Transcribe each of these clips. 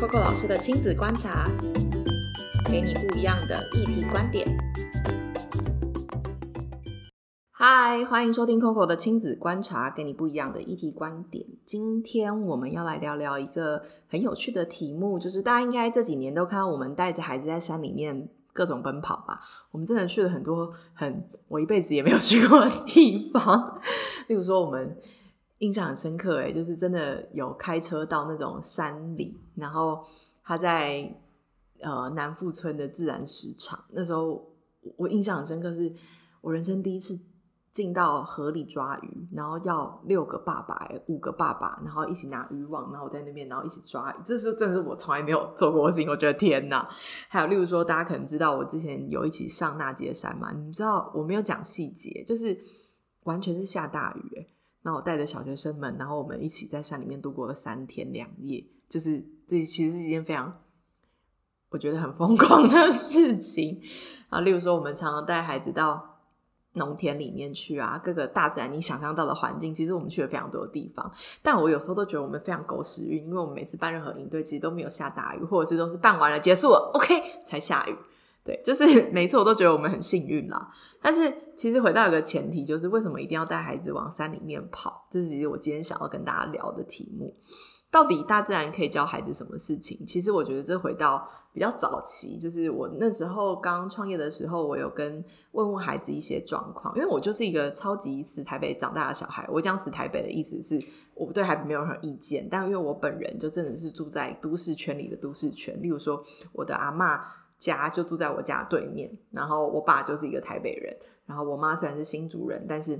Coco 老师的亲子观察，给你不一样的议题观点。嗨，欢迎收听 Coco 的亲子观察，给你不一样的议题观点。今天我们要来聊聊一个很有趣的题目，就是大家应该这几年都看到我们带着孩子在山里面各种奔跑吧？我们真的去了很多很我一辈子也没有去过的地方，例如说我们。印象很深刻，哎，就是真的有开车到那种山里，然后他在呃南富村的自然石场，那时候我印象很深刻，是我人生第一次进到河里抓鱼，然后要六个爸爸，五个爸爸，然后一起拿渔网，然后在那边，然后一起抓鱼，这是真的是我从来没有做过的事情，我觉得天哪！还有例如说，大家可能知道我之前有一起上那节山嘛，你知道我没有讲细节，就是完全是下大雨，那我带着小学生们，然后我们一起在山里面度过了三天两夜，就是这其实是一件非常我觉得很疯狂的 事情啊。例如说，我们常常带孩子到农田里面去啊，各个大自然你想象到的环境，其实我们去了非常多的地方。但我有时候都觉得我们非常狗屎运，因为我们每次办任何营队，其实都没有下大雨，或者是都是办完了结束了，OK 才下雨。对，就是每次我都觉得我们很幸运啦。但是其实回到一个前提，就是为什么一定要带孩子往山里面跑？这是其实我今天想要跟大家聊的题目。到底大自然可以教孩子什么事情？其实我觉得这回到比较早期，就是我那时候刚创业的时候，我有跟问问孩子一些状况。因为我就是一个超级死台北长大的小孩。我讲死台北的意思是，我对台北没有任何意见，但因为我本人就真的是住在都市圈里的都市圈。例如说，我的阿妈。家就住在我家对面，然后我爸就是一个台北人，然后我妈虽然是新竹人，但是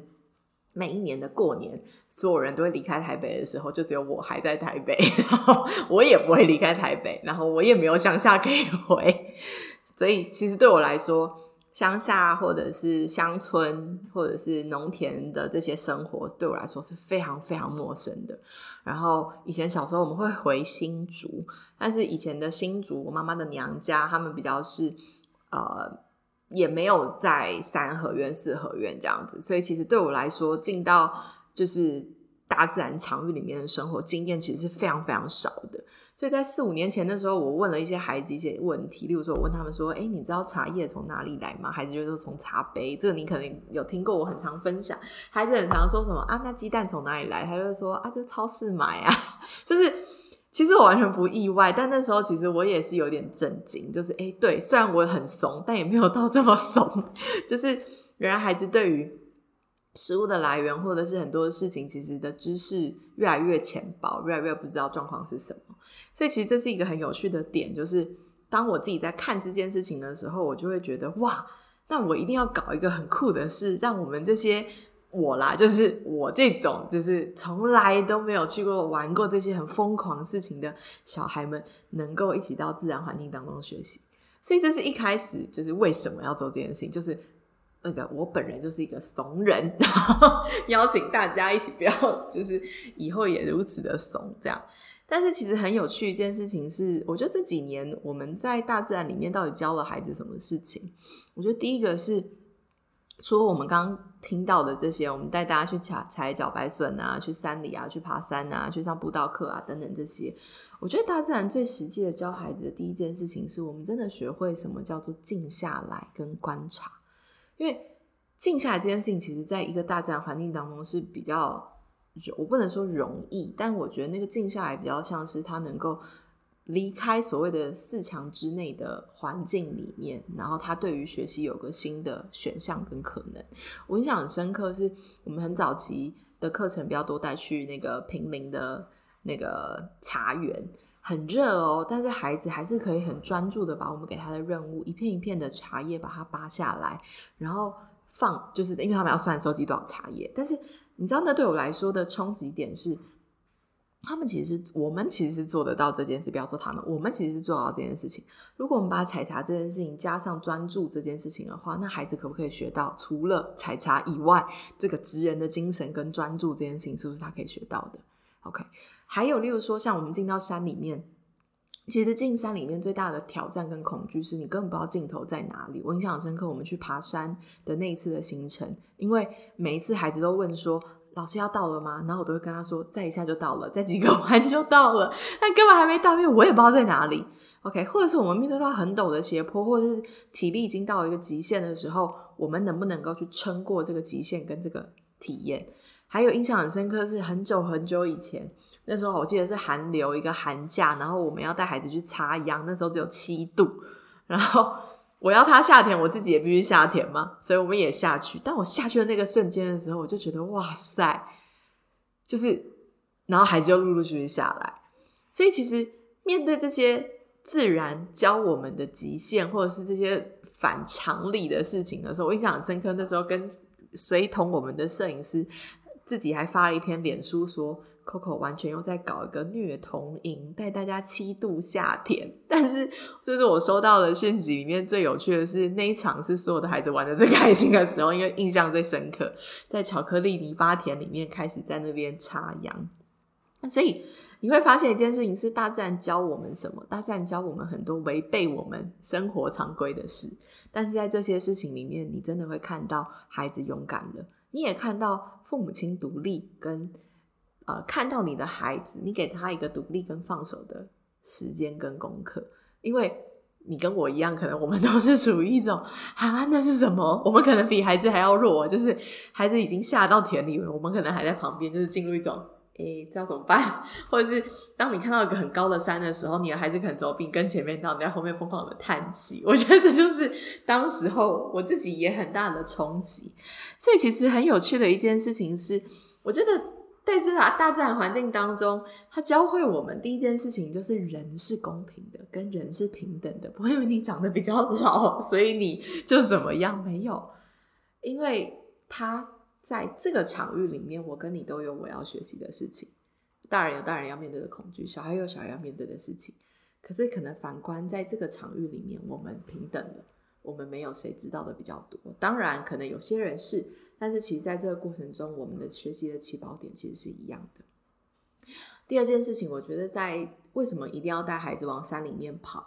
每一年的过年，所有人都会离开台北的时候，就只有我还在台北，然后我也不会离开台北，然后我也没有乡下可以回，所以其实对我来说。乡下或者是乡村或者是农田的这些生活，对我来说是非常非常陌生的。然后以前小时候我们会回新竹，但是以前的新竹，我妈妈的娘家，他们比较是呃，也没有在三合院、四合院这样子，所以其实对我来说，进到就是大自然场域里面的生活经验，其实是非常非常少的。所以在四五年前的时候，我问了一些孩子一些问题，例如说，我问他们说：“哎，你知道茶叶从哪里来吗？”孩子就说：“从茶杯。”这个你可能有听过，我很常分享。孩子很常说什么啊？那鸡蛋从哪里来？他就说：“啊，就超市买啊。”就是其实我完全不意外，但那时候其实我也是有点震惊。就是哎，对，虽然我很怂，但也没有到这么怂。就是原来孩子对于食物的来源，或者是很多事情，其实的知识越来越浅薄，越来越不知道状况是什么。所以其实这是一个很有趣的点，就是当我自己在看这件事情的时候，我就会觉得哇，那我一定要搞一个很酷的事，让我们这些我啦，就是我这种就是从来都没有去过玩过这些很疯狂事情的小孩们，能够一起到自然环境当中学习。所以这是一开始就是为什么要做这件事情，就是那个我本人就是一个怂人，然后邀请大家一起，不要就是以后也如此的怂这样。但是其实很有趣一件事情是，我觉得这几年我们在大自然里面到底教了孩子什么事情？我觉得第一个是，除了我们刚刚听到的这些，我们带大家去采采脚白笋啊，去山里啊，去爬山啊，去上步道课啊等等这些，我觉得大自然最实际的教孩子的第一件事情，是我们真的学会什么叫做静下来跟观察，因为静下来这件事情，其实在一个大自然环境当中是比较。我不能说容易，但我觉得那个静下来比较像是他能够离开所谓的四强之内的环境里面，然后他对于学习有个新的选项跟可能。我印象很深刻，是我们很早期的课程比较多带去那个平林的那个茶园，很热哦，但是孩子还是可以很专注的把我们给他的任务一片一片的茶叶把它扒下来，然后放，就是因为他们要算收集多少茶叶，但是。你知道，那对我来说的冲击点是，他们其实我们其实是做得到这件事。不要说他们，我们其实是做到这件事情。如果我们把采茶这件事情加上专注这件事情的话，那孩子可不可以学到除了采茶以外，这个职人的精神跟专注这件事情，是不是他可以学到的？OK，还有例如说，像我们进到山里面。其实进山里面最大的挑战跟恐惧是你根本不知道尽头在哪里。我印象很深刻，我们去爬山的那一次的行程，因为每一次孩子都问说：“老师要到了吗？然后我都会跟他说，再一下就到了，再几个 弯就到了，但根本还没到，因为我也不知道在哪里。OK，或者是我们面对到很陡的斜坡，或者是体力已经到一个极限的时候，我们能不能够去撑过这个极限跟这个体验？还有印象很深刻是很久很久以前，那时候我记得是寒流一个寒假，然后我们要带孩子去插秧，那时候只有七度，然后我要他下田，我自己也必须下田嘛，所以我们也下去。但我下去的那个瞬间的时候，我就觉得哇塞，就是，然后孩子就陆陆续续下来，所以其实面对这些。自然教我们的极限，或者是这些反常理的事情的时候，我印象很深刻。那时候跟随同我们的摄影师自己还发了一篇脸书，说 Coco 完全又在搞一个虐童营，带大家七度夏天。但是这是我收到的讯息里面最有趣的是，那一场是所有的孩子玩的最开心的时候，因为印象最深刻，在巧克力泥巴田里面开始在那边插秧，所以。你会发现一件事情是大自然教我们什么？大自然教我们很多违背我们生活常规的事，但是在这些事情里面，你真的会看到孩子勇敢了，你也看到父母亲独立，跟呃看到你的孩子，你给他一个独立跟放手的时间跟功课，因为你跟我一样，可能我们都是处于一种啊，那是什么？我们可能比孩子还要弱，就是孩子已经下到田里了，我们可能还在旁边，就是进入一种。诶，这样怎么办？或者是当你看到一个很高的山的时候，你的孩子可能走比跟前面到，你在后面疯狂的叹气。我觉得这就是当时候我自己也很大的冲击。所以其实很有趣的一件事情是，我觉得在这大大自然环境当中，它教会我们第一件事情就是人是公平的，跟人是平等的。不会因为你长得比较老，所以你就怎么样？没有，因为他。在这个场域里面，我跟你都有我要学习的事情。大人有大人要面对的恐惧，小孩有小孩要面对的事情。可是，可能反观在这个场域里面，我们平等的，我们没有谁知道的比较多。当然，可能有些人是，但是其实在这个过程中，我们的学习的起跑点其实是一样的。第二件事情，我觉得在为什么一定要带孩子往山里面跑？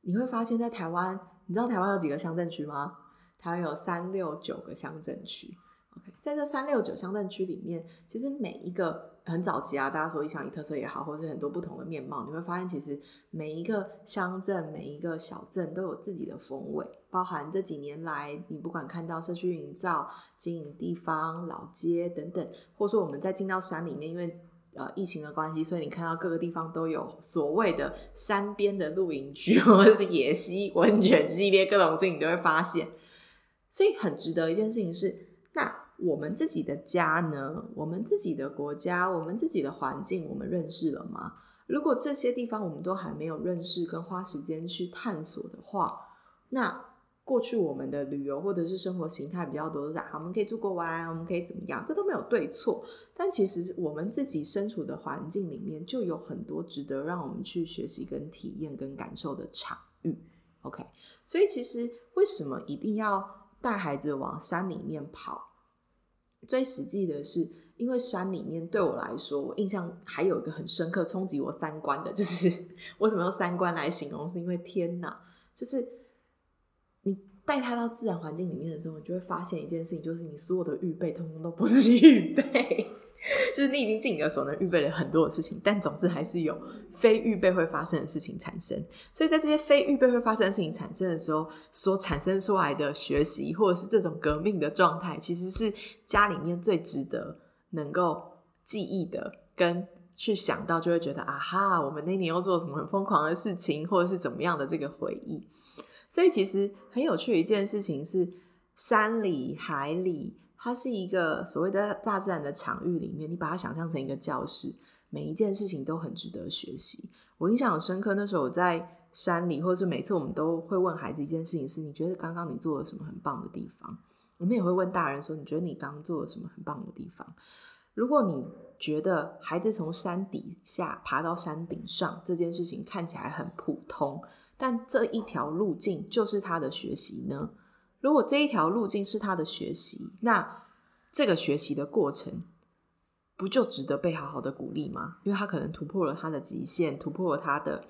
你会发现在台湾，你知道台湾有几个乡镇区吗？台湾有三六九个乡镇区。OK，在这三六九乡镇区里面，其实每一个很早期啊，大家说一乡一特色也好，或是很多不同的面貌，你会发现，其实每一个乡镇、每一个小镇都有自己的风味。包含这几年来，你不管看到社区营造、经营地方、老街等等，或者说我们在进到山里面，因为呃疫情的关系，所以你看到各个地方都有所谓的山边的露营区，或者是野溪温泉系列各种事情，你都会发现。所以很值得一件事情是，我们自己的家呢？我们自己的国家，我们自己的环境，我们认识了吗？如果这些地方我们都还没有认识跟花时间去探索的话，那过去我们的旅游或者是生活形态比较多，是啊，我们可以出国玩，我们可以怎么样？这都没有对错。但其实我们自己身处的环境里面，就有很多值得让我们去学习、跟体验、跟感受的场域。OK，所以其实为什么一定要带孩子往山里面跑？最实际的是，因为山里面对我来说，我印象还有一个很深刻、冲击我三观的，就是 为什么用三观来形容？是因为天哪，就是你带他到自然环境里面的时候，你就会发现一件事情，就是你所有的预备，通通都不是预备。就是你已经尽你的所能预备了很多的事情，但总是还是有非预备会发生的事情产生。所以在这些非预备会发生的事情产生的时候，所产生出来的学习或者是这种革命的状态，其实是家里面最值得能够记忆的，跟去想到就会觉得啊哈，我们那年又做了什么很疯狂的事情，或者是怎么样的这个回忆。所以其实很有趣的一件事情是，山里海里。它是一个所谓的大自然的场域里面，你把它想象成一个教室，每一件事情都很值得学习。我印象很深刻，那时候我在山里，或者是每次我们都会问孩子一件事情：是你觉得刚刚你做了什么很棒的地方？我们也会问大人说：你觉得你刚刚做了什么很棒的地方？如果你觉得孩子从山底下爬到山顶上这件事情看起来很普通，但这一条路径就是他的学习呢？如果这一条路径是他的学习，那这个学习的过程不就值得被好好的鼓励吗？因为他可能突破了他的极限，突破了他的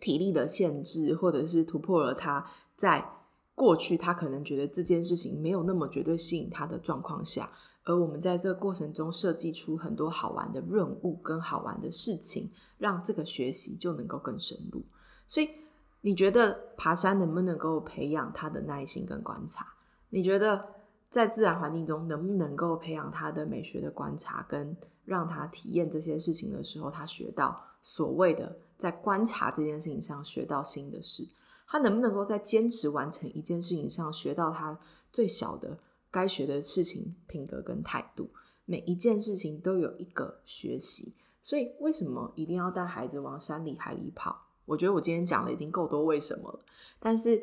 体力的限制，或者是突破了他在过去他可能觉得这件事情没有那么绝对吸引他的状况下，而我们在这个过程中设计出很多好玩的任务跟好玩的事情，让这个学习就能够更深入。所以，你觉得爬山能不能够培养他的耐心跟观察？你觉得在自然环境中能不能够培养他的美学的观察，跟让他体验这些事情的时候，他学到所谓的在观察这件事情上学到新的事？他能不能够在坚持完成一件事情上学到他最小的？该学的事情、品格跟态度，每一件事情都有一个学习。所以，为什么一定要带孩子往山里海里跑？我觉得我今天讲的已经够多为什么了。但是，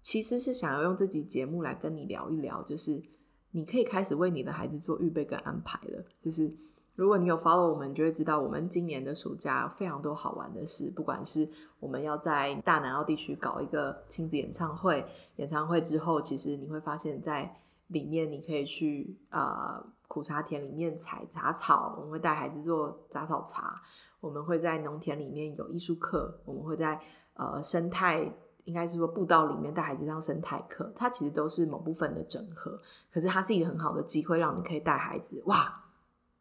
其实是想要用这集节目来跟你聊一聊，就是你可以开始为你的孩子做预备跟安排了。就是如果你有 follow 我们，就会知道我们今年的暑假非常多好玩的事。不管是我们要在大南澳地区搞一个亲子演唱会，演唱会之后，其实你会发现在里面你可以去呃苦茶田里面采杂草，我们会带孩子做杂草茶。我们会在农田里面有艺术课，我们会在呃生态，应该是说步道里面带孩子上生态课。它其实都是某部分的整合，可是它是一个很好的机会，让你可以带孩子哇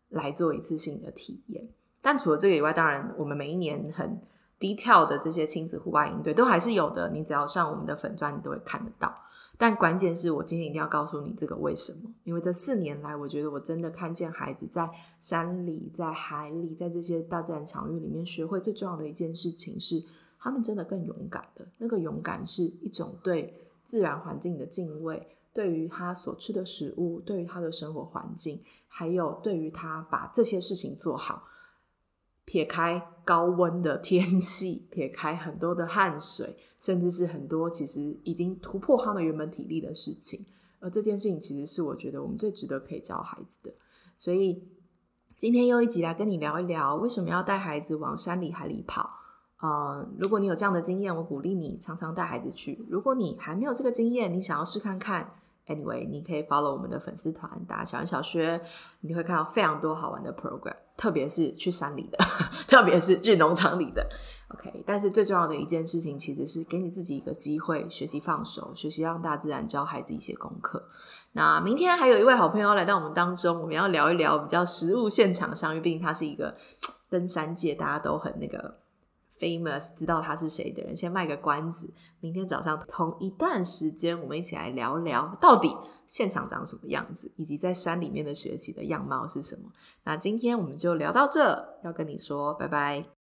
来做一次性的体验。但除了这个以外，当然我们每一年很低调的这些亲子户外营队都还是有的。你只要上我们的粉钻，你都会看得到。但关键是我今天一定要告诉你这个为什么？因为这四年来，我觉得我真的看见孩子在山里、在海里、在这些大自然场域里面学会最重要的一件事情是，他们真的更勇敢的。那个勇敢是一种对自然环境的敬畏，对于他所吃的食物，对于他的生活环境，还有对于他把这些事情做好。撇开高温的天气，撇开很多的汗水，甚至是很多其实已经突破他们原本体力的事情，而这件事情其实是我觉得我们最值得可以教孩子的。所以今天又一集来跟你聊一聊，为什么要带孩子往山里海里跑？嗯，如果你有这样的经验，我鼓励你常常带孩子去。如果你还没有这个经验，你想要试看看。Anyway，你可以 follow 我们的粉丝团，打小小学，你会看到非常多好玩的 program，特别是去山里的，特别是去农场里的。OK，但是最重要的一件事情，其实是给你自己一个机会，学习放手，学习让大自然教孩子一些功课。那明天还有一位好朋友来到我们当中，我们要聊一聊比较实物现场相遇毕竟他是一个登山界大家都很那个。Famous 知道他是谁的人，先卖个关子。明天早上同一段时间，我们一起来聊聊到底现场长什么样子，以及在山里面的学习的样貌是什么。那今天我们就聊到这，要跟你说拜拜。